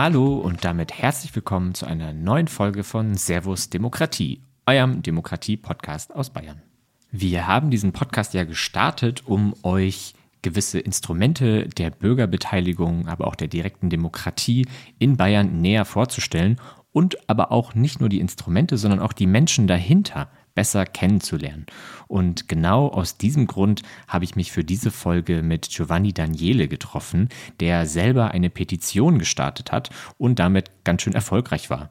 Hallo und damit herzlich willkommen zu einer neuen Folge von Servus Demokratie, eurem Demokratie-Podcast aus Bayern. Wir haben diesen Podcast ja gestartet, um euch gewisse Instrumente der Bürgerbeteiligung, aber auch der direkten Demokratie in Bayern näher vorzustellen und aber auch nicht nur die Instrumente, sondern auch die Menschen dahinter besser kennenzulernen. Und genau aus diesem Grund habe ich mich für diese Folge mit Giovanni Daniele getroffen, der selber eine Petition gestartet hat und damit ganz schön erfolgreich war.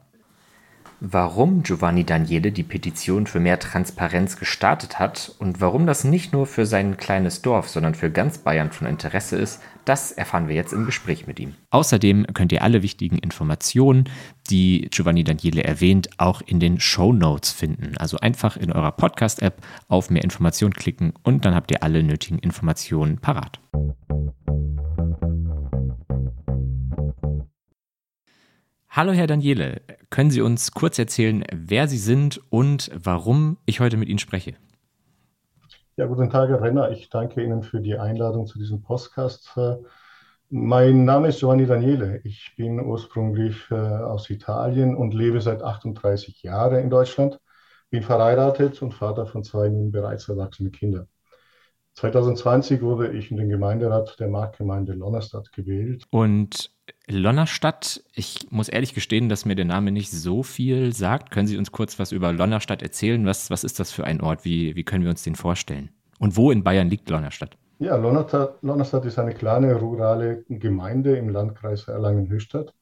Warum Giovanni Daniele die Petition für mehr Transparenz gestartet hat und warum das nicht nur für sein kleines Dorf, sondern für ganz Bayern von Interesse ist, das erfahren wir jetzt im Gespräch mit ihm. Außerdem könnt ihr alle wichtigen Informationen, die Giovanni Daniele erwähnt, auch in den Show Notes finden. Also einfach in eurer Podcast-App auf mehr Informationen klicken und dann habt ihr alle nötigen Informationen parat. Hallo Herr Daniele, können Sie uns kurz erzählen, wer Sie sind und warum ich heute mit Ihnen spreche? Ja, guten Tag, Herr Renner. Ich danke Ihnen für die Einladung zu diesem Podcast. Mein Name ist Giovanni Daniele. Ich bin ursprünglich äh, aus Italien und lebe seit 38 Jahren in Deutschland. Bin verheiratet und Vater von zwei nun bereits erwachsenen Kindern. 2020 wurde ich in den Gemeinderat der Marktgemeinde Lonnerstadt gewählt. Und Lonnerstadt, ich muss ehrlich gestehen, dass mir der Name nicht so viel sagt. Können Sie uns kurz was über Lonnerstadt erzählen? Was, was ist das für ein Ort? Wie, wie können wir uns den vorstellen? Und wo in Bayern liegt Lonnerstadt? Ja, Lonnerstadt, Lonnerstadt ist eine kleine rurale Gemeinde im Landkreis Erlangen-Höchstadt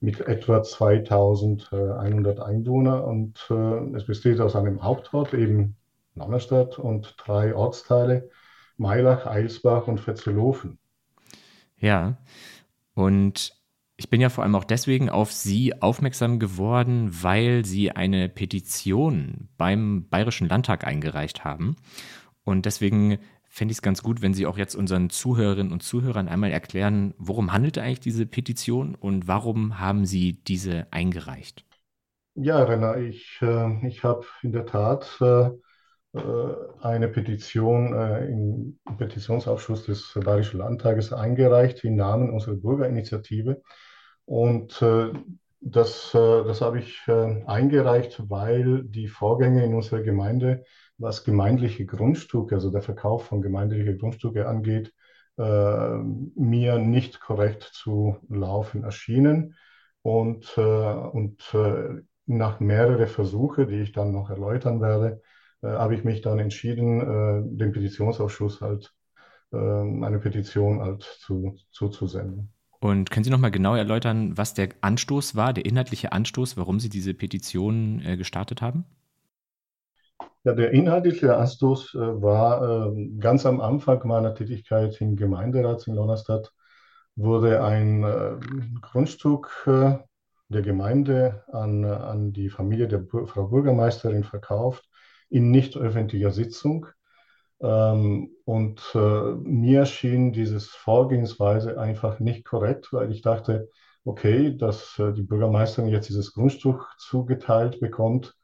mit etwa 2100 Einwohnern und äh, es besteht aus einem Hauptort, eben Lonnerstadt, und drei Ortsteile, Mailach, Eilsbach und Vetzelofen. Ja, und ich bin ja vor allem auch deswegen auf Sie aufmerksam geworden, weil Sie eine Petition beim Bayerischen Landtag eingereicht haben. Und deswegen fände ich es ganz gut, wenn Sie auch jetzt unseren Zuhörerinnen und Zuhörern einmal erklären, worum handelt eigentlich diese Petition und warum haben Sie diese eingereicht? Ja, Renner, ich, äh, ich habe in der Tat äh, eine Petition äh, im Petitionsausschuss des Bayerischen Landtages eingereicht im Namen unserer Bürgerinitiative. Und äh, das, das habe ich eingereicht, weil die Vorgänge in unserer Gemeinde, was gemeindliche Grundstücke, also der Verkauf von gemeindlichen Grundstücke angeht, mir nicht korrekt zu laufen erschienen. Und, und nach mehreren Versuchen, die ich dann noch erläutern werde, äh, habe ich mich dann entschieden, äh, dem Petitionsausschuss halt äh, eine Petition halt zu, zuzusenden. Und können Sie noch mal genau erläutern, was der Anstoß war, der inhaltliche Anstoß, warum Sie diese Petition äh, gestartet haben? Ja, der inhaltliche Anstoß war äh, ganz am Anfang meiner Tätigkeit im Gemeinderat in Lonnerstadt wurde ein Grundstück der Gemeinde an, an die Familie der Frau Bürgermeisterin verkauft in nicht öffentlicher Sitzung. Ähm, und äh, mir schien dieses Vorgehensweise einfach nicht korrekt, weil ich dachte, okay, dass äh, die Bürgermeisterin jetzt dieses Grundstück zugeteilt bekommt,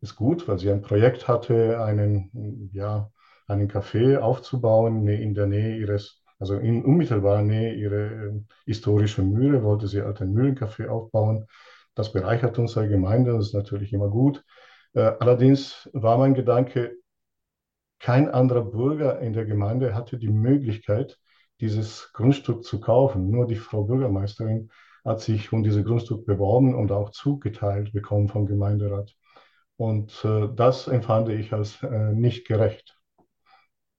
ist gut, weil sie ein Projekt hatte, einen, ja, einen Café aufzubauen in der Nähe ihres, also in unmittelbarer Nähe ihrer äh, historischen Mühle, wollte sie halt ein Mühlencafé aufbauen. Das bereichert unsere Gemeinde, das ist natürlich immer gut. Äh, allerdings war mein Gedanke, kein anderer Bürger in der Gemeinde hatte die Möglichkeit, dieses Grundstück zu kaufen. Nur die Frau Bürgermeisterin hat sich um dieses Grundstück beworben und auch zugeteilt bekommen vom Gemeinderat. Und äh, das empfand ich als äh, nicht gerecht.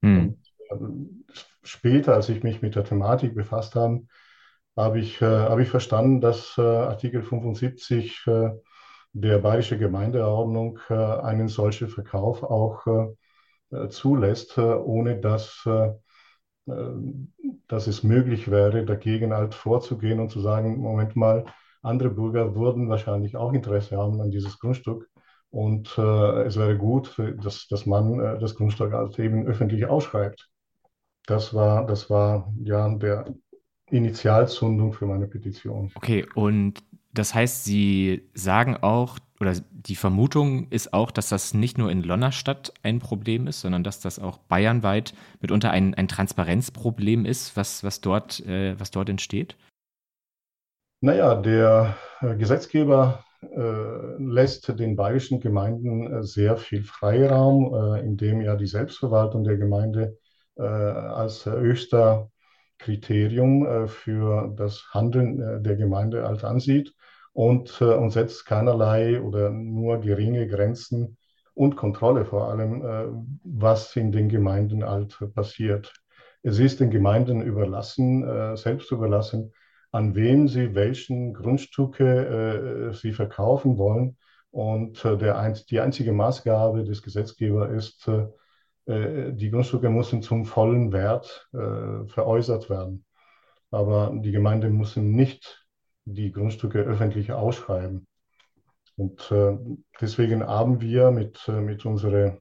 Hm. Und, äh, später, als ich mich mit der Thematik befasst habe, habe ich, äh, hab ich verstanden, dass äh, Artikel 75 der Bayerische Gemeindeordnung äh, einen solchen Verkauf auch äh, zulässt, äh, ohne dass, dass es möglich wäre, dagegen halt vorzugehen und zu sagen, Moment mal, andere Bürger würden wahrscheinlich auch Interesse haben an dieses Grundstück. Und äh, es wäre gut, dass, dass man äh, das Grundstück halt eben öffentlich ausschreibt. Das war, das war ja der Initialzündung für meine Petition. Okay, und das heißt, Sie sagen auch, oder die Vermutung ist auch, dass das nicht nur in Lonnerstadt ein Problem ist, sondern dass das auch bayernweit mitunter ein, ein Transparenzproblem ist, was, was, dort, äh, was dort entsteht? Naja, der äh, Gesetzgeber äh, lässt den bayerischen Gemeinden äh, sehr viel Freiraum, äh, indem er die Selbstverwaltung der Gemeinde äh, als höchster Kriterium äh, für das Handeln der Gemeinde als ansieht und, und setzt keinerlei oder nur geringe Grenzen und Kontrolle vor allem, was in den Gemeinden halt passiert. Es ist den Gemeinden überlassen, selbst überlassen, an wen sie welchen Grundstücke äh, sie verkaufen wollen. Und äh, der, die einzige Maßgabe des Gesetzgebers ist, äh, äh, die Grundstücke müssen zum vollen Wert äh, veräußert werden. Aber die Gemeinde müssen nicht die Grundstücke öffentlich ausschreiben. Und äh, deswegen haben wir mit, mit unserer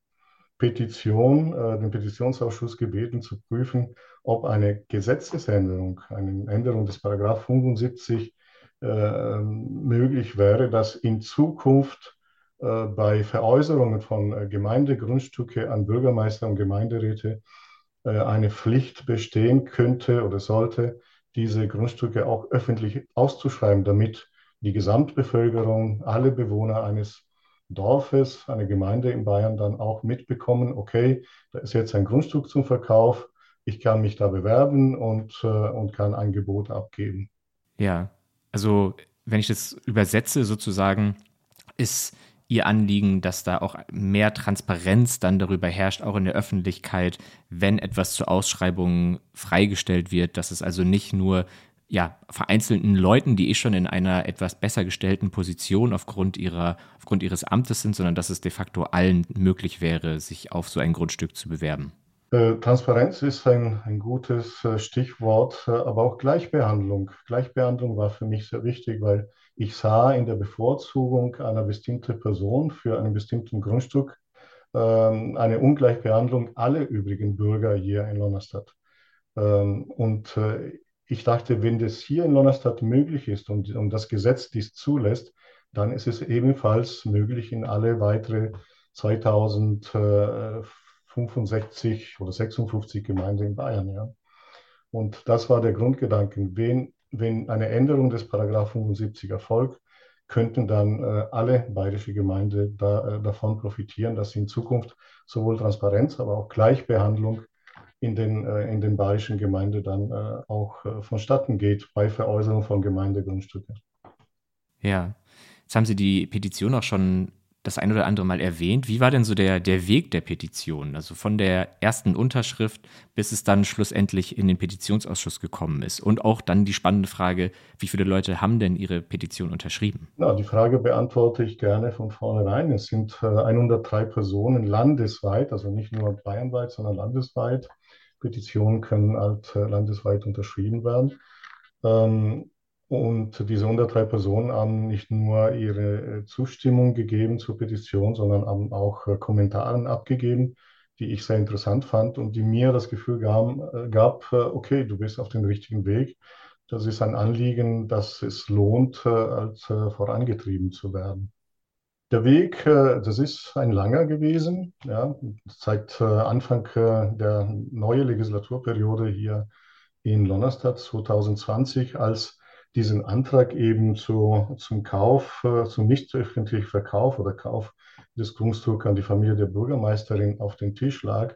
Petition, äh, den Petitionsausschuss gebeten zu prüfen, ob eine Gesetzesänderung, eine Änderung des Paragraph 75 äh, möglich wäre, dass in Zukunft äh, bei Veräußerungen von äh, Gemeindegrundstücke an Bürgermeister und Gemeinderäte äh, eine Pflicht bestehen könnte oder sollte, diese Grundstücke auch öffentlich auszuschreiben, damit die Gesamtbevölkerung, alle Bewohner eines Dorfes, eine Gemeinde in Bayern dann auch mitbekommen, okay, da ist jetzt ein Grundstück zum Verkauf, ich kann mich da bewerben und, äh, und kann ein Gebot abgeben. Ja, also wenn ich das übersetze sozusagen, ist Ihr Anliegen, dass da auch mehr Transparenz dann darüber herrscht, auch in der Öffentlichkeit, wenn etwas zur Ausschreibung freigestellt wird, dass es also nicht nur ja, vereinzelten Leuten, die eh schon in einer etwas besser gestellten Position aufgrund ihrer, aufgrund ihres Amtes sind, sondern dass es de facto allen möglich wäre, sich auf so ein Grundstück zu bewerben. Äh, Transparenz ist ein, ein gutes äh, Stichwort, äh, aber auch Gleichbehandlung. Gleichbehandlung war für mich sehr wichtig, weil ich sah in der Bevorzugung einer bestimmten Person für einen bestimmten Grundstück ähm, eine Ungleichbehandlung aller übrigen Bürger hier in Lonnerstadt. Ähm, und ich dachte, wenn das hier in Lonnerstadt möglich ist und, und das Gesetz dies zulässt, dann ist es ebenfalls möglich in alle weitere 2065 oder 56 Gemeinden in Bayern. Ja. Und das war der Grundgedanke. Wenn, wenn eine Änderung des Paragraph 75 erfolgt, könnten dann äh, alle bayerische Gemeinden da, äh, davon profitieren, dass in Zukunft sowohl Transparenz, aber auch Gleichbehandlung in den, äh, in den bayerischen Gemeinden dann äh, auch äh, vonstatten geht bei Veräußerung von Gemeindegrundstücken. Ja, jetzt haben Sie die Petition auch schon das ein oder andere Mal erwähnt. Wie war denn so der, der Weg der Petition? Also von der ersten Unterschrift bis es dann schlussendlich in den Petitionsausschuss gekommen ist. Und auch dann die spannende Frage, wie viele Leute haben denn ihre Petition unterschrieben? Na, die Frage beantworte ich gerne von vornherein. Es sind 103 Personen landesweit, also nicht nur bayernweit, sondern landesweit, Petitionen können halt äh, landesweit unterschrieben werden. Ähm, und diese 103 Personen haben nicht nur ihre äh, Zustimmung gegeben zur Petition, sondern haben auch äh, Kommentare abgegeben, die ich sehr interessant fand und die mir das Gefühl gab, gab okay, du bist auf dem richtigen Weg. Das ist ein Anliegen, das es lohnt, als vorangetrieben zu werden. Der Weg, äh, das ist ein langer gewesen, ja, seit äh, Anfang äh, der neuen Legislaturperiode hier in Lonnerstadt 2020, als diesen Antrag eben zu, zum Kauf, zum nicht öffentlichen Verkauf oder Kauf des Grundstücks an die Familie der Bürgermeisterin auf den Tisch lag,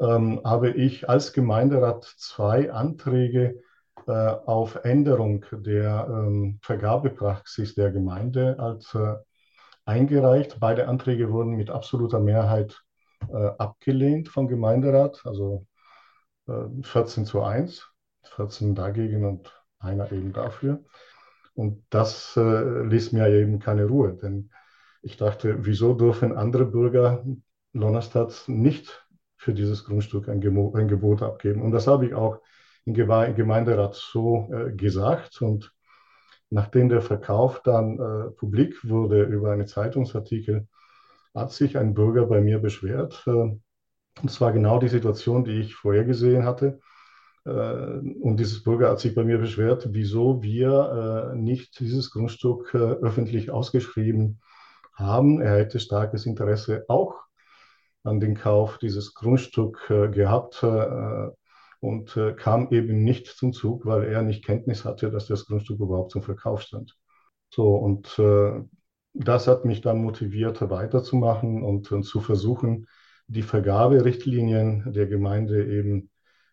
ähm, habe ich als Gemeinderat zwei Anträge äh, auf Änderung der ähm, Vergabepraxis der Gemeinde als äh, eingereicht. Beide Anträge wurden mit absoluter Mehrheit äh, abgelehnt vom Gemeinderat, also äh, 14 zu 1, 14 dagegen und einer eben dafür. Und das äh, ließ mir eben keine Ruhe, denn ich dachte, wieso dürfen andere Bürger Lonnerstadt nicht für dieses Grundstück ein, Gemo ein Gebot abgeben? Und das habe ich auch im Gemeinderat so äh, gesagt und Nachdem der Verkauf dann äh, publik wurde über einen Zeitungsartikel, hat sich ein Bürger bei mir beschwert. Äh, und zwar genau die Situation, die ich vorher gesehen hatte. Äh, und dieses Bürger hat sich bei mir beschwert, wieso wir äh, nicht dieses Grundstück äh, öffentlich ausgeschrieben haben. Er hätte starkes Interesse auch an den Kauf dieses Grundstück gehabt und kam eben nicht zum Zug, weil er nicht Kenntnis hatte, dass das Grundstück überhaupt zum Verkauf stand. So, und das hat mich dann motiviert, weiterzumachen und, zu versuchen, die Vergaberichtlinien der Gemeinde eben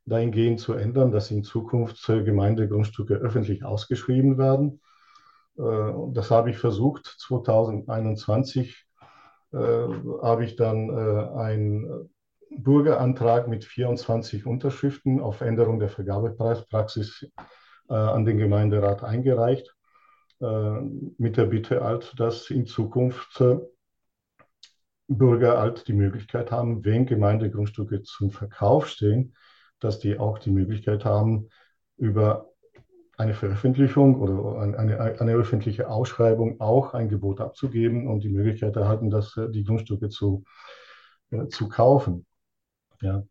dahingehend zu ändern, dass in Zukunft Gemeindegrundstücke öffentlich ausgeschrieben werden. Äh, das habe ich versucht. 2021 äh, habe ich dann äh, einen Bürgerantrag mit 24 Unterschriften auf Änderung der Vergabepraxis an den Gemeinderat eingereicht, mit der Bitte halt, dass in Zukunft Bürger halt die Möglichkeit haben, wenn Gemeindegrundstücke zum Verkauf stehen, dass die auch die Möglichkeit haben, über eine Veröffentlichung oder eine, eine, öffentliche Ausschreibung auch ein Gebot abzugeben und die Möglichkeit erhalten, dass äh, die Grundstücke zu, äh, zu kaufen. Ja.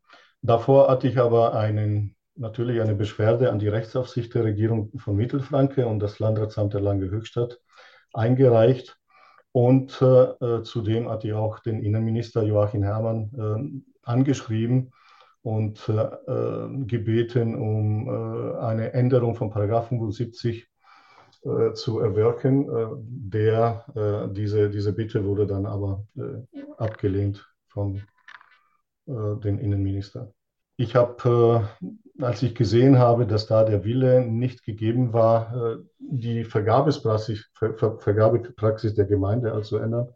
Davor hatte ich aber einen, natürlich eine Beschwerde an die Rechtsaufsicht der Regierung von Mittelfranke und das Landratsamt der Lange Höchstadt eingereicht. Und äh, äh zudem hatte ich auch den Innenminister Joachim Herrmann äh, angeschrieben, und äh, gebeten, um äh, eine Änderung von Paragraph 75 äh, zu erwirken. Äh, der, äh, diese, diese Bitte wurde dann aber äh, abgelehnt von dem Innenminister. Ich habe, als ich gesehen habe, dass da der Wille nicht gegeben war, die Vergabepraxis, Ver Vergabepraxis der Gemeinde also ändern,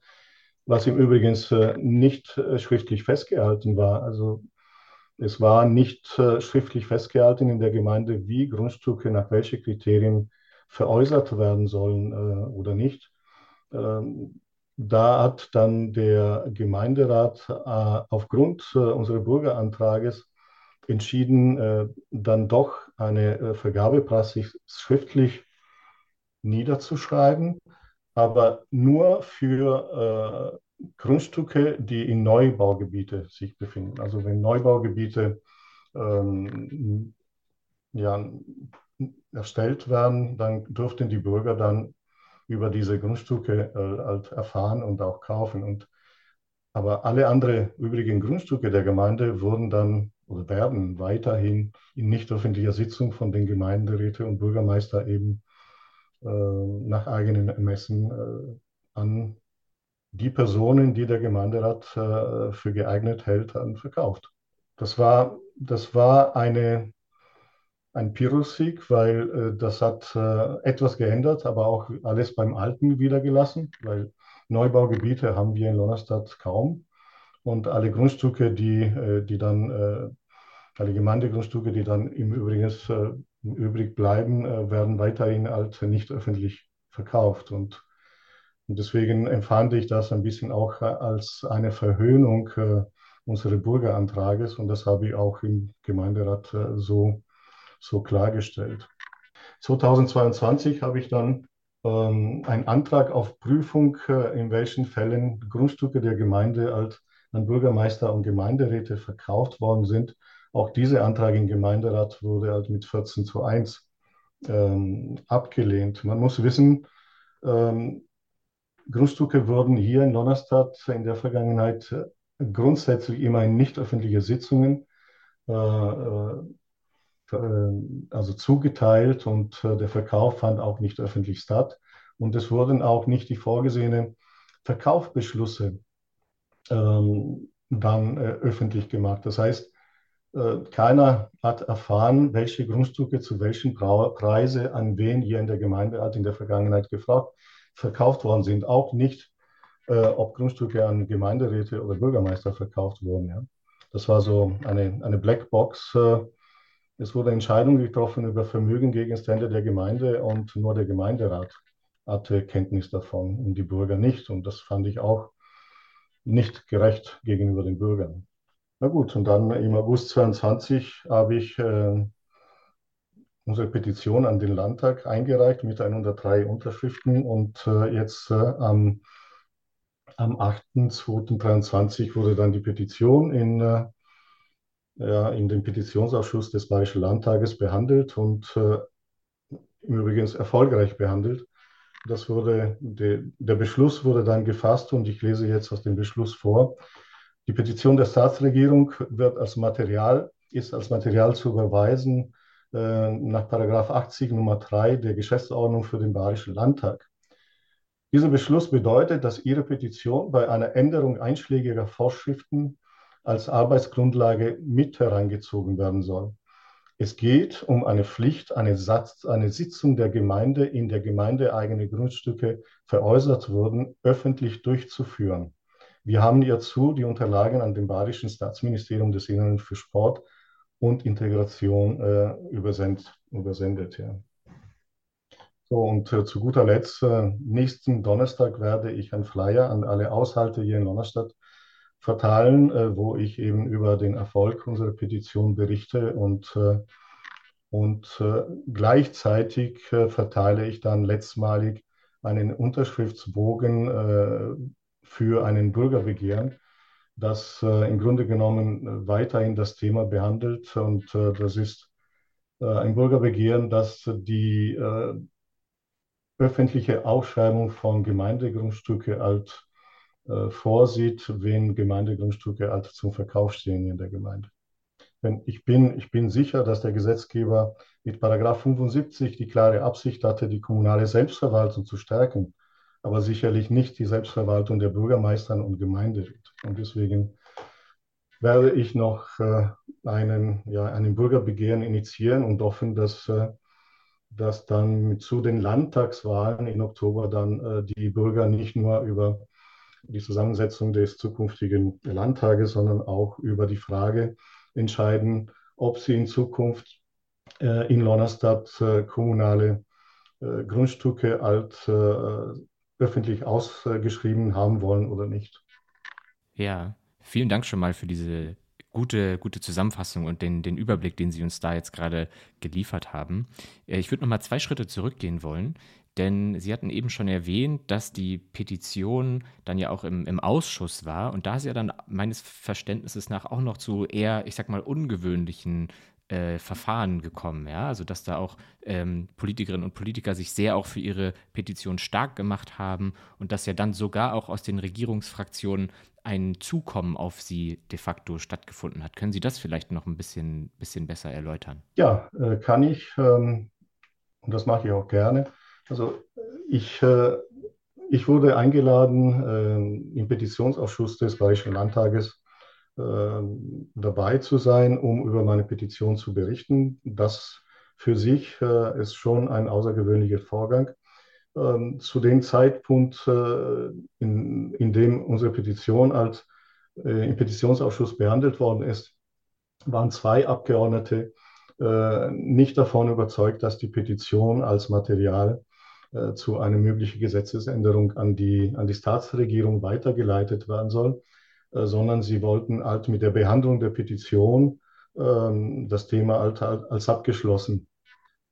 was im Übrigen nicht schriftlich festgehalten war. Also es war nicht äh, schriftlich festgehalten in der Gemeinde, wie Grundstücke nach welchen Kriterien veräußert werden sollen äh, oder nicht. Ähm, da hat dann der Gemeinderat äh, aufgrund äh, unseres Bürgerantrages entschieden, äh, dann doch eine Vergabepraxis schriftlich niederzuschreiben, aber nur für Grundstücke, die in Neubaugebiete sich befinden. Also wenn Neubaugebiete ähm, ja, erstellt werden, dann dürften die Bürger dann über diese Grundstücke äh, halt erfahren und auch kaufen. Und, aber alle anderen übrigen Grundstücke der Gemeinde wurden dann oder werden weiterhin in nicht öffentlicher Sitzung von den Gemeinderäten und Bürgermeister eben äh, nach eigenen Ermessen äh, an die Personen, die der Gemeinderat äh, für geeignet hält, dann verkauft. Das war, das war eine, ein Pyrrhussieg, weil äh, das hat äh, etwas geändert, aber auch alles beim Alten wiedergelassen, weil Neubaugebiete haben wir in Lonnerstadt kaum. Und alle Grundstücke, die, die dann, alle Gemeindegrundstücke, die dann im Übrigen übrig bleiben, werden weiterhin halt nicht öffentlich verkauft. Und und deswegen empfand ich das ein bisschen auch äh, als eine Verhöhnung äh, unseres Bürgerantrages und das habe ich auch im Gemeinderat äh, so, so klargestellt. 2022 habe ich dann ähm, einen Antrag auf Prüfung, in welchen Fällen Grundstücke der Gemeinde als an Bürgermeister und Gemeinderäte verkauft worden sind. Auch dieser Antrag im Gemeinderat wurde halt mit 14 zu 1 ähm, abgelehnt. Man muss wissen, ähm, Grundstücke wurden hier in Donnerstadt in der Vergangenheit äh, grundsätzlich immer in nicht öffentliche Sitzungen äh, äh, also zugeteilt und der Verkauf fand auch nicht öffentlich statt. Und es wurden auch nicht die vorgesehenen Verkaufsbeschlüsse ähm, dann äh, öffentlich gemacht. Das heißt, äh, keiner hat erfahren, welche Grundstücke zu welchen Preise an wen hier in der Gemeinde hat in der Vergangenheit gefragt verkauft worden sind, auch nicht, äh, ob Grundstücke an Gemeinderäte oder Bürgermeister verkauft wurden. Ja. Das war so eine, eine Blackbox. Äh, es wurde Entscheidung getroffen über Vermögengegenstände der Gemeinde und nur der Gemeinderat hatte Kenntnis davon und die Bürger nicht. Und das fand ich auch nicht gerecht gegenüber den Bürgern. Na gut, und dann im August 22 habe ich äh, unsere Petition an den Landtag eingereicht mit 103 Unterschriften und äh, jetzt äh, am, am 8.2.23 wurde dann die Petition in, äh, ja, in den Petitionsausschuss des Bayerischen Landtages behandelt und äh, im Übrigen erfolgreich behandelt. Das wurde, de, der Beschluss wurde dann gefasst und ich lese jetzt aus dem Beschluss vor. Die Petition der Staatsregierung wird als Material ist als Material zu überweisen nach Paragraph 80 Nummer 3 der Geschäftsordnung für den Bayerischen Landtag. Dieser Beschluss bedeutet, dass Ihre Petition bei einer Änderung einschlägiger Vorschriften als Arbeitsgrundlage mit herangezogen werden soll. Es geht um eine Pflicht, eine, Satz, eine Sitzung der Gemeinde, in der gemeindeeigene Grundstücke veräußert wurden, öffentlich durchzuführen. Wir haben hierzu die Unterlagen an dem Badischen Staatsministerium des Inneren für Sport und Integration äh, übersendet. übersendet ja. So, und äh, zu guter Letzt, äh, nächsten Donnerstag werde ich einen Flyer an alle Aushalte hier in Donnerstadt verteilen, äh, wo ich eben über den Erfolg unserer Petition berichte und, äh, und äh, gleichzeitig verteile ich dann letztmalig einen Unterschriftsbogen für einen Bürgerbegehren, das im Grunde genommen weiterhin das Thema behandelt. Und das ist ein Bürgerbegehren, das die öffentliche Ausschreibung von Gemeindegrundstücke äh, vorsieht, wenn Gemeindegrundstücke halt zum Verkauf stehen in der Gemeinde. Denn ich bin, ich bin sicher, dass der Gesetzgeber mit Paragraph 75 die klare Absicht hatte, die kommunale Selbstverwaltung zu stärken, aber sicherlich nicht die Selbstverwaltung der Bürgermeister und Gemeinderäte. Und deswegen werde ich noch äh, einen, ja, einen Bürgerbegehren initiieren und hoffen, dass, äh, dass dann zu den Landtagswahlen im Oktober dann äh, die Bürger nicht nur über die Zusammensetzung des zukünftigen Landtages, sondern auch über die Frage entscheiden, ob sie in Zukunft äh, in Lonnerstadt äh, kommunale Grundstücke äh, öffentlich ausgeschrieben haben wollen oder nicht. Ja, vielen Dank schon mal für diese gute, gute Zusammenfassung und den, den Überblick, den Sie uns da jetzt gerade geliefert haben. Äh, ich würde noch mal zwei Schritte zurückgehen wollen. Denn Sie hatten eben schon erwähnt, dass die Petition dann ja auch im, im Ausschuss war. Und da ist ja dann meines Verständnisses nach auch noch zu eher, ich sag mal, ungewöhnlichen äh, Verfahren gekommen. Ja? Also, dass da auch ähm, Politikerinnen und Politiker sich sehr auch für ihre Petition stark gemacht haben und dass ja dann sogar auch aus den Regierungsfraktionen ein Zukommen auf sie de facto stattgefunden hat. Können Sie das vielleicht noch ein bisschen, bisschen besser erläutern? Ja, äh, kann ich. Ähm, und das mache ich auch gerne. Also ich, äh, ich wurde eingeladen, äh, im Petitionsausschuss des Bayerischen Landtages dabei zu sein, um über meine Petition zu berichten. Das für sich äh, ist schon ein außergewöhnlicher Vorgang. Ähm, zu dem Zeitpunkt, äh, in, in dem unsere Petition als äh, im Petitionsausschuss behandelt worden ist, waren zwei Abgeordnete nicht davon überzeugt, dass die Petition als Material zu einer möglichen Gesetzesänderung an die, an die Staatsregierung weitergeleitet werden soll, sondern sie wollten halt mit der Behandlung der Petition ähm, das Thema halt, halt als abgeschlossen.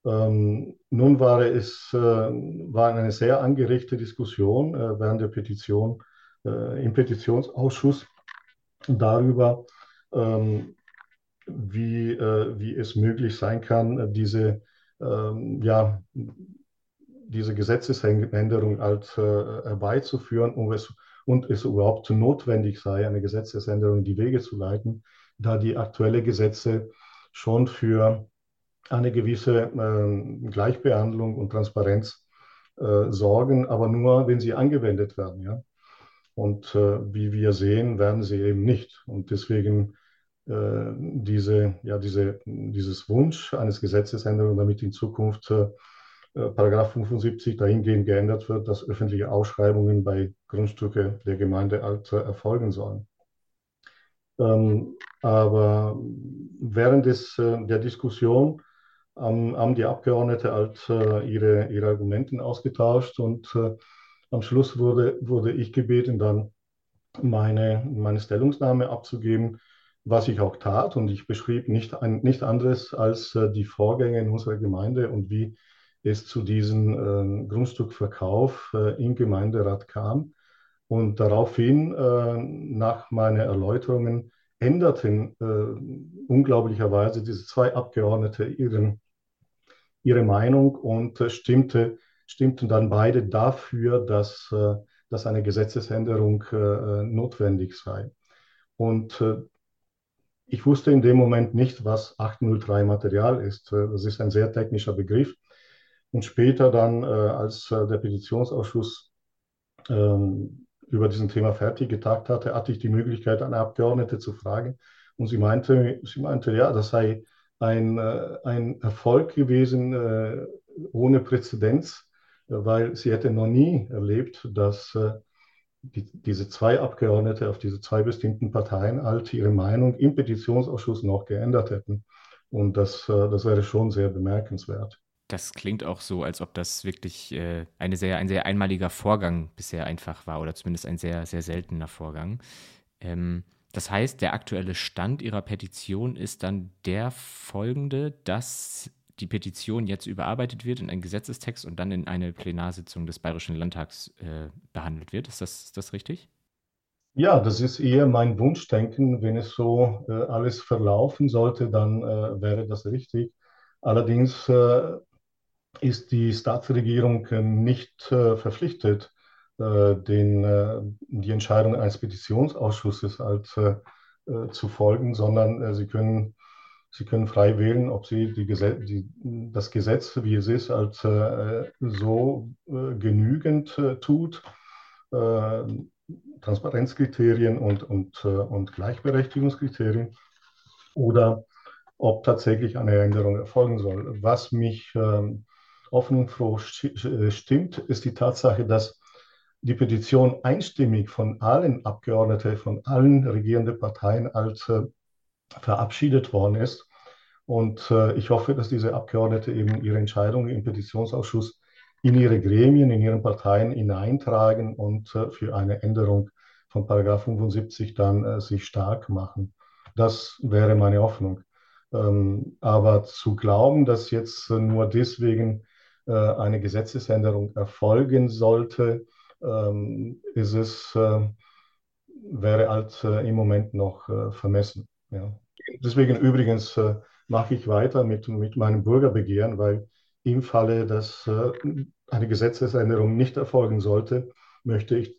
Ähm, nun war es äh, war eine sehr angeregte Diskussion äh, während der Petition äh, im Petitionsausschuss darüber, ähm, wie, äh, wie es möglich sein kann, diese ja, diese Gesetzesänderung halt äh, herbeizuführen um es, und es überhaupt notwendig sei, eine Gesetzesänderung in die Wege zu leiten, da die aktuelle Gesetze schon für eine gewisse äh, Gleichbehandlung und Transparenz äh, sorgen, aber nur, wenn sie angewendet werden. Ja? Und äh, wie wir sehen, werden sie eben nicht. Und deswegen äh, diese, ja, diese, dieses Wunsch eines Gesetzesänderung, damit in Zukunft äh, Paragraph 75 dahingehend geändert wird, dass öffentliche Ausschreibungen bei Grundstücke der Gemeinde erfolgen sollen. Ähm, aber während des, äh, der Diskussion ähm, haben die Abgeordneten halt äh, ihre, ihre Argumente ausgetauscht und äh, am Schluss wurde, wurde ich gebeten, dann meine, meine Stellungnahme abzugeben, was ich auch tat. Und ich beschrieb nicht, ein, nicht anderes als die Vorgänge in unserer Gemeinde und wie es zu diesem äh, Grundstückverkauf äh, im Gemeinderat kam. Und daraufhin, äh, nach meinen Erläuterungen, änderten äh, unglaublicherweise diese zwei Abgeordnete ihren, ihre Meinung und äh, stimmte, stimmten dann beide dafür, dass, äh, dass eine Gesetzesänderung notwendig sei. Und ich wusste in dem Moment nicht, was 803 Material ist. Das ist ein sehr technischer Begriff. Und später dann, als der Petitionsausschuss ähm, über diesen Thema fertig getagt hatte, hatte ich die Möglichkeit, eine Abgeordnete zu fragen. Und sie meinte, sie meinte, ja, das sei ein, ein Erfolg gewesen ohne Präzedenz, weil sie hätte noch nie erlebt, dass die, diese zwei Abgeordnete auf diese zwei bestimmten Parteien halt ihre Meinung im Petitionsausschuss noch geändert hätten. Und das, äh, das wäre schon sehr bemerkenswert. Das klingt auch so, als ob das wirklich äh, eine sehr, ein sehr einmaliger Vorgang bisher einfach war oder zumindest ein sehr, sehr seltener Vorgang. Ähm, das heißt, der aktuelle Stand Ihrer Petition ist dann der folgende, dass die Petition jetzt überarbeitet wird in einen Gesetzestext und dann in eine Plenarsitzung des Bayerischen Landtags äh, behandelt wird. Ist das, ist das richtig? Ja, das ist eher mein Wunschdenken. Wenn es so äh, alles verlaufen sollte, dann äh, wäre das richtig. Allerdings äh, ist die Staatsregierung äh, nicht äh, verpflichtet, den, die Entscheidung eines Petitionsausschusses halt, zu folgen, sondern sie können Sie können frei wählen, ob Sie die Gesetz, die, das Gesetz, wie es ist, als äh, so äh, genügend äh, tut, äh, Transparenzkriterien und, und, äh, und Gleichberechtigungskriterien, oder ob tatsächlich eine Änderung erfolgen soll. Was mich ähm, offen und froh äh, stimmt, ist die Tatsache, dass die Petition einstimmig von allen Abgeordneten, von allen regierenden Parteien als verabschiedet worden ist. Und äh, ich hoffe, dass diese Abgeordnete eben ihre Entscheidungen im Petitionsausschuss in ihre Gremien, in ihren Parteien hineintragen und äh, für eine Änderung von Paragraph 75 dann äh, sich stark machen. Das wäre meine Hoffnung. Ähm, aber zu glauben, dass jetzt nur deswegen äh, eine Gesetzesänderung erfolgen sollte, ähm, ist es, äh, wäre halt äh, im Moment noch vermessen. Ja. Deswegen übrigens äh, mache ich weiter mit, mit meinem Bürgerbegehren, weil im Falle, dass äh, eine Gesetzesänderung nicht erfolgen sollte, möchte ich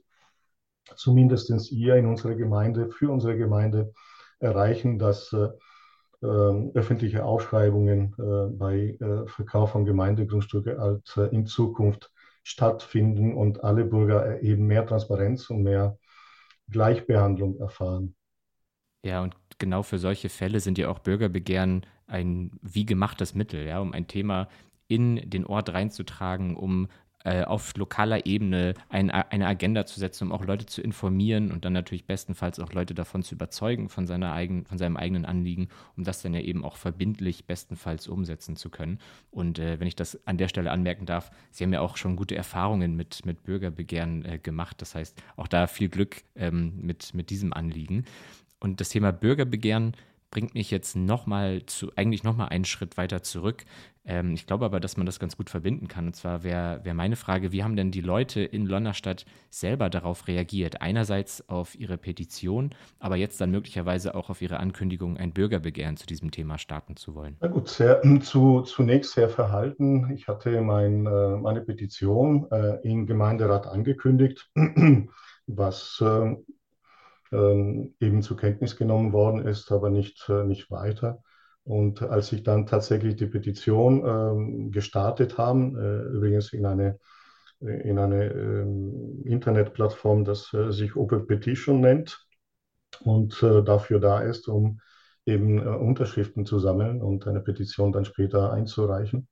zumindest hier in unserer Gemeinde, für unsere Gemeinde erreichen, dass äh, ähm, öffentliche Ausschreibungen äh, bei äh, Verkauf von Gemeindegrundstücke halt äh, in Zukunft stattfinden und alle Bürger eben mehr Transparenz und mehr Gleichbehandlung erfahren. Ja, und genau für solche Fälle sind ja auch Bürgerbegehren ein wie gemachtes Mittel, ja, um ein Thema in den Ort reinzutragen, um äh, auf lokaler Ebene ein, eine Agenda zu setzen, um auch Leute zu informieren und dann natürlich bestenfalls auch Leute davon zu überzeugen, von, seiner eigenen, von seinem eigenen Anliegen, um das dann ja eben auch verbindlich bestenfalls umsetzen zu können. Und äh, wenn ich das an der Stelle anmerken darf, Sie haben ja auch schon gute Erfahrungen mit, mit Bürgerbegehren äh, gemacht. Das heißt, auch da viel Glück ähm, mit, mit diesem Anliegen. Und das Thema Bürgerbegehren bringt mich jetzt nochmal zu, eigentlich nochmal einen Schritt weiter zurück. Ähm, ich glaube aber, dass man das ganz gut verbinden kann. Und zwar wäre wär meine Frage, wie haben denn die Leute in Lonnerstadt selber darauf reagiert? Einerseits auf ihre Petition, aber jetzt dann möglicherweise auch auf ihre Ankündigung, ein Bürgerbegehren zu diesem Thema starten zu wollen. Na gut, sehr, zu, zunächst sehr verhalten. Ich hatte mein, äh, meine Petition äh, im Gemeinderat angekündigt, was äh, ähm, eben zur Kenntnis genommen worden ist, aber nicht, äh, nicht weiter. Und als ich dann tatsächlich die Petition ähm, gestartet haben, äh, übrigens in eine, in eine ähm, Internetplattform, das äh, sich Open Petition nennt und äh, dafür da ist, um eben äh, Unterschriften zu sammeln und eine Petition dann später einzureichen.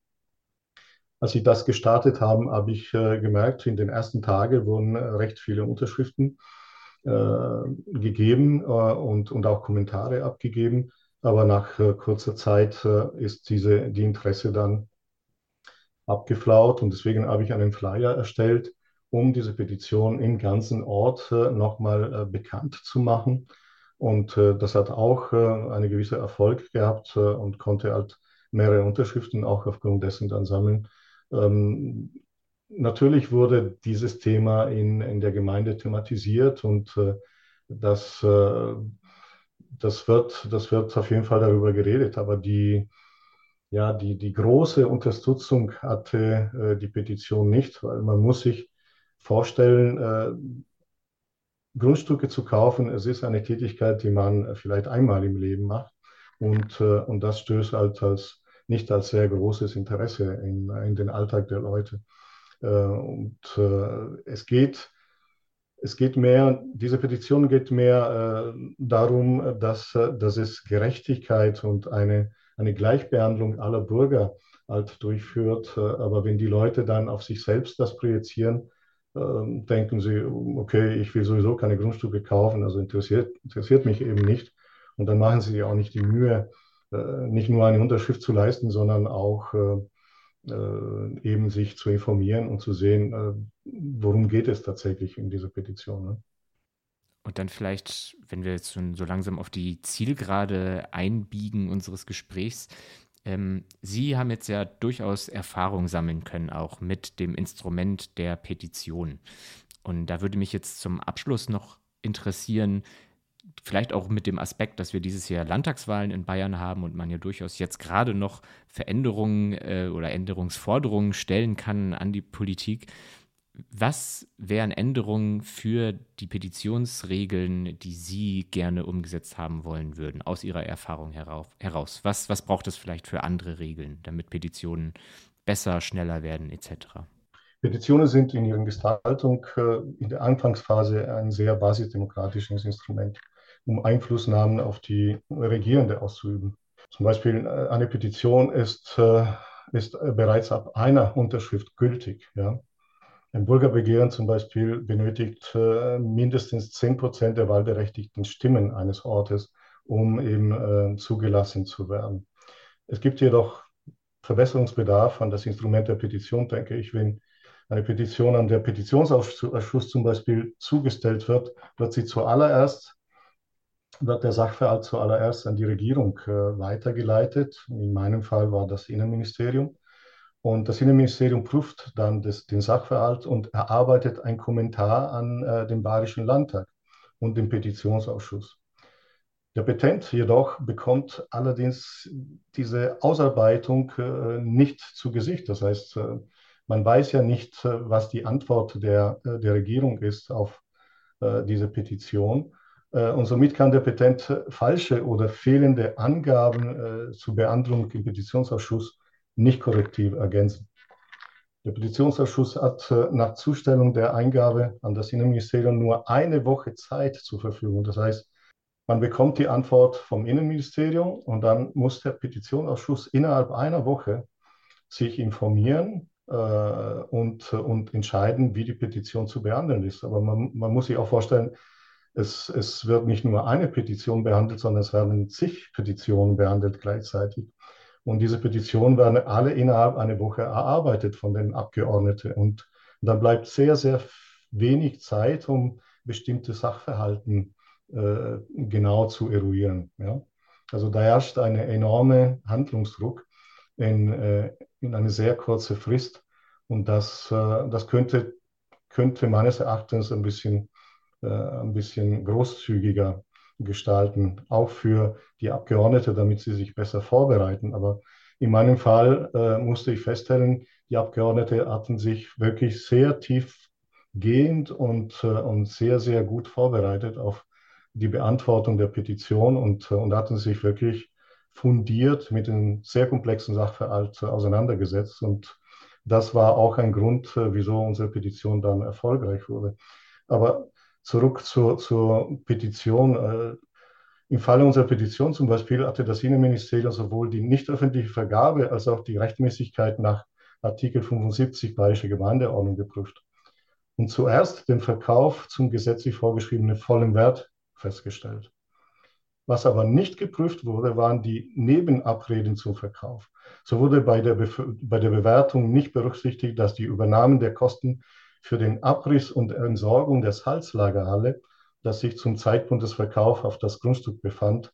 Als sie das gestartet haben, habe ich äh, gemerkt, in den ersten Tagen wurden recht viele Unterschriften äh, gegeben äh, und, und auch Kommentare abgegeben. Aber nach äh, kurzer Zeit ist diese, die Interesse dann abgeflaut und deswegen habe ich einen Flyer erstellt, um diese Petition im ganzen Ort nochmal bekannt zu machen. Und das hat auch einen gewissen Erfolg gehabt und konnte halt mehrere Unterschriften auch aufgrund dessen dann sammeln. Natürlich wurde dieses Thema in, in der Gemeinde thematisiert und äh, das, äh, das, wird, das wird auf jeden Fall darüber geredet. Aber die, ja, die, die große Unterstützung hatte äh, die Petition nicht, weil man muss sich vorstellen, äh, Grundstücke zu kaufen, es ist eine Tätigkeit, die man vielleicht einmal im Leben macht. Und, äh, und das stößt halt als, nicht als sehr großes Interesse in, in den Alltag der Leute. Äh, und äh, es geht, es geht mehr, diese Petition geht mehr äh, darum, dass, dass es Gerechtigkeit und eine, eine Gleichbehandlung aller Bürger halt durchführt. Aber wenn die Leute dann auf sich selbst das projizieren, ähm, denken sie, okay, ich will sowieso keine Grundstücke kaufen, also interessiert, interessiert mich eben nicht. Und dann machen sie auch nicht die Mühe, nicht nur eine Unterschrift zu leisten, sondern auch äh, eben sich zu informieren und zu sehen, äh, worum geht es tatsächlich in dieser Petition. Ne? Und dann vielleicht, wenn wir jetzt schon so langsam auf die Zielgerade einbiegen unseres Gesprächs, ähm, Sie haben jetzt ja durchaus Erfahrung sammeln können, auch mit dem Instrument der Petition. Und da würde mich jetzt zum Abschluss noch interessieren, vielleicht auch mit dem Aspekt, dass wir dieses Jahr Landtagswahlen in Bayern haben und man ja durchaus jetzt gerade noch Veränderungen äh, oder Änderungsforderungen stellen kann an die Politik. Was wären Änderungen für die Petitionsregeln, die Sie gerne umgesetzt haben wollen würden, aus Ihrer Erfahrung heraus? Was, was braucht es vielleicht für andere Regeln, damit Petitionen besser, schneller werden, etc.? Petitionen sind in ihrer Gestaltung äh, in der Anfangsphase ein sehr basisdemokratisches Instrument um Einflussnahmen auf die Regierende auszuüben. Zum Beispiel äh, eine Petition ist, äh, ist äh, bereits ab einer Unterschrift gültig. Ja. Ein Bürgerbegehren zum Beispiel benötigt mindestens 10 Prozent der wahlberechtigten Stimmen eines Ortes, um eben zugelassen zu werden. Es gibt jedoch Verbesserungsbedarf an das Instrument der Petition, denke ich. Wenn eine Petition an der Petitionsausschuss zum Beispiel zugestellt wird, wird sie zuallererst wird der Sachverhalt zuallererst an die Regierung äh, weitergeleitet. In meinem Fall war das Innenministerium. Und das Innenministerium prüft dann das, den Sachverhalt und erarbeitet einen Kommentar an äh, den Bayerischen Landtag und den Petitionsausschuss. Der Petent jedoch bekommt allerdings diese Ausarbeitung äh, nicht zu Gesicht. Das heißt, äh, man weiß ja nicht, äh, was die Antwort der, äh, der Regierung ist auf diese Petition. Äh, und somit kann der Petent falsche oder fehlende Angaben äh, zur Behandlung im Petitionsausschuss nicht korrektiv ergänzen. Der Petitionsausschuss hat äh, nach Zustellung der Eingabe an das Innenministerium nur eine Woche Zeit zur Verfügung. Das heißt, man bekommt die Antwort vom Innenministerium und dann muss der Petitionsausschuss innerhalb einer Woche sich informieren äh, und, und entscheiden, wie die Petition zu behandeln ist. Aber man, man muss sich auch vorstellen, es, es wird nicht nur eine Petition behandelt, sondern es werden zig Petitionen behandelt gleichzeitig. Und diese Petitionen werden alle innerhalb einer Woche erarbeitet von den Abgeordneten. Und dann bleibt sehr, sehr wenig Zeit, um bestimmte Sachverhalten äh, genau zu eruieren. Ja? Also da herrscht ein enormer Handlungsdruck in, äh, in eine sehr kurze Frist. Und das, äh, das könnte, könnte meines Erachtens ein bisschen äh, ein bisschen großzügiger gestalten, auch für die Abgeordnete, damit sie sich besser vorbereiten. Aber in meinem Fall äh, musste ich feststellen, die Abgeordnete hatten sich wirklich sehr tiefgehend und, äh, und sehr, sehr gut vorbereitet auf die Beantwortung der Petition und, äh, und hatten sich wirklich fundiert mit dem sehr komplexen Sachverhalt auseinandergesetzt. Und das war auch ein Grund, äh, wieso unsere Petition dann erfolgreich wurde. Aber zurück zur, zur Petition. Äh, Im Falle unserer Petition zum Beispiel hatte das Innenministerium sowohl die nicht öffentliche Vergabe als auch die Rechtmäßigkeit nach Artikel 75 Bayerische Gemeindeordnung geprüft und zuerst den Verkauf zum gesetzlich vorgeschriebenen vollen Wert festgestellt. Was aber nicht geprüft wurde, waren die Nebenabreden zum Verkauf. So wurde bei der, bei der Bewertung nicht berücksichtigt, dass die Übernahme der Kosten für den Abriss und Entsorgung der Salzlagerhalle, das sich zum Zeitpunkt des Verkaufs auf das Grundstück befand,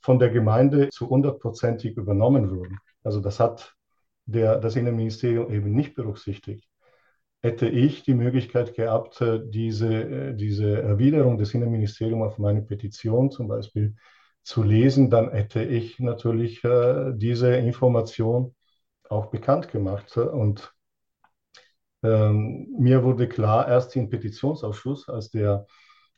von der Gemeinde zu hundertprozentig übernommen wurden. Also das hat der, das Innenministerium eben nicht berücksichtigt. Hätte ich die Möglichkeit gehabt, äh, diese, äh, diese Erwiderung des Innenministeriums auf meine Petition zum Beispiel zu lesen, dann hätte ich natürlich äh, diese Information auch bekannt gemacht. Und ähm, mir wurde klar, erst im Petitionsausschuss, als der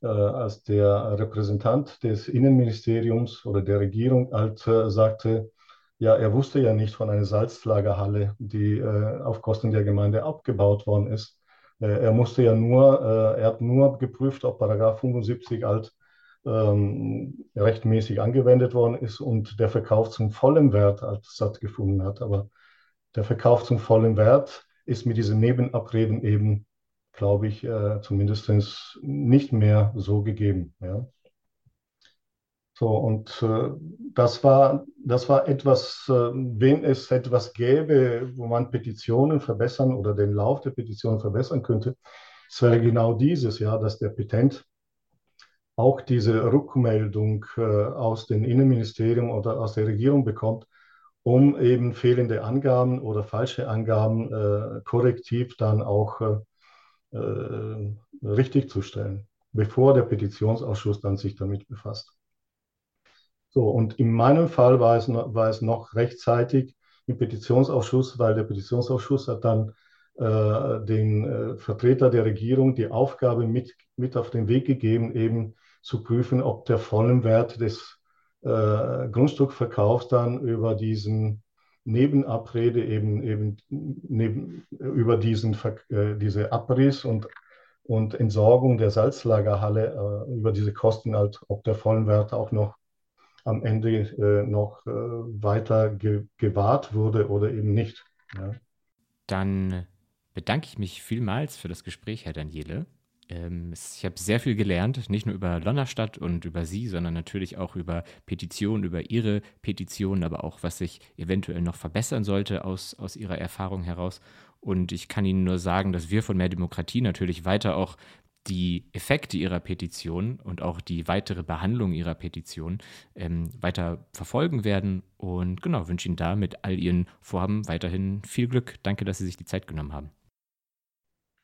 äh, als der Repräsentant des Innenministeriums oder der Regierung halt äh, sagte, ja, er wusste ja nicht von einer Salzlagerhalle, die äh, auf Kosten der Gemeinde abgebaut worden ist. Äh, er musste ja nur, äh, er hat nur geprüft, ob Paragraph 75 halt ähm, rechtmäßig angewendet worden ist und der Verkauf zum vollen Wert halt stattgefunden hat. Aber der Verkauf zum vollen Wert ist mit diesen Nebenabreden eben, glaube ich, äh, zumindest nicht mehr so gegeben. Ja. So, und äh, das war, das war etwas, äh, wenn es etwas gäbe, wo man Petitionen verbessern oder den Lauf der Petitionen verbessern könnte, es wäre genau dieses, ja, dass der Petent auch diese Rückmeldung äh, aus dem Innenministerium oder aus der Regierung bekommt, um eben fehlende Angaben oder falsche Angaben äh, korrektiv dann auch äh, äh stellen, bevor der Petitionsausschuss dann sich damit befasst. So, und in meinem Fall war es, war es noch rechtzeitig im Petitionsausschuss, weil der Petitionsausschuss hat dann äh, den äh, Vertreter der Regierung die Aufgabe mit, mit auf den Weg gegeben, eben zu prüfen, ob der vollen Wert des äh, Grundstückverkaufs dann über diesen Nebenabrede eben, eben neben, über diesen, äh, diese Abriss und, und Entsorgung der Salzlagerhalle, äh, über diese Kosten halt, ob der vollen Wert auch noch am Ende äh, noch äh, weiter ge gewahrt wurde oder eben nicht. Ja. Dann bedanke ich mich vielmals für das Gespräch, Herr Daniele. Ähm, ich habe sehr viel gelernt, nicht nur über Lonnerstadt und über Sie, sondern natürlich auch über Petitionen, über Ihre Petitionen, aber auch, was sich eventuell noch verbessern sollte aus, aus Ihrer Erfahrung heraus. Und ich kann Ihnen nur sagen, dass wir von Mehr Demokratie natürlich weiter auch die Effekte ihrer Petition und auch die weitere Behandlung ihrer Petition ähm, weiter verfolgen werden. Und genau, wünsche Ihnen da mit all Ihren Vorhaben weiterhin viel Glück. Danke, dass Sie sich die Zeit genommen haben.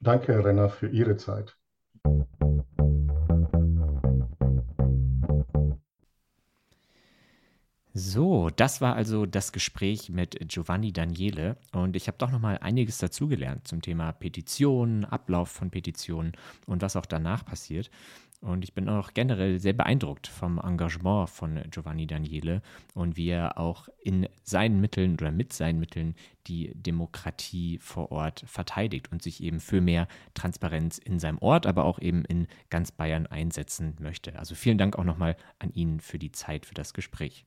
Danke, Herr Renner, für Ihre Zeit. So, das war also das Gespräch mit Giovanni Daniele und ich habe doch noch mal einiges dazugelernt zum Thema Petitionen, Ablauf von Petitionen und was auch danach passiert. Und ich bin auch generell sehr beeindruckt vom Engagement von Giovanni Daniele und wie er auch in seinen Mitteln oder mit seinen Mitteln die Demokratie vor Ort verteidigt und sich eben für mehr Transparenz in seinem Ort, aber auch eben in ganz Bayern einsetzen möchte. Also vielen Dank auch nochmal an ihn für die Zeit, für das Gespräch.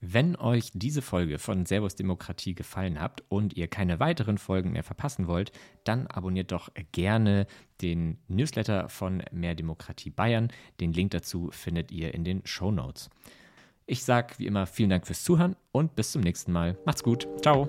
Wenn euch diese Folge von Servus Demokratie gefallen habt und ihr keine weiteren Folgen mehr verpassen wollt, dann abonniert doch gerne den Newsletter von Mehr Demokratie Bayern. Den Link dazu findet ihr in den Show Notes. Ich sage wie immer vielen Dank fürs Zuhören und bis zum nächsten Mal. Macht's gut. Ciao.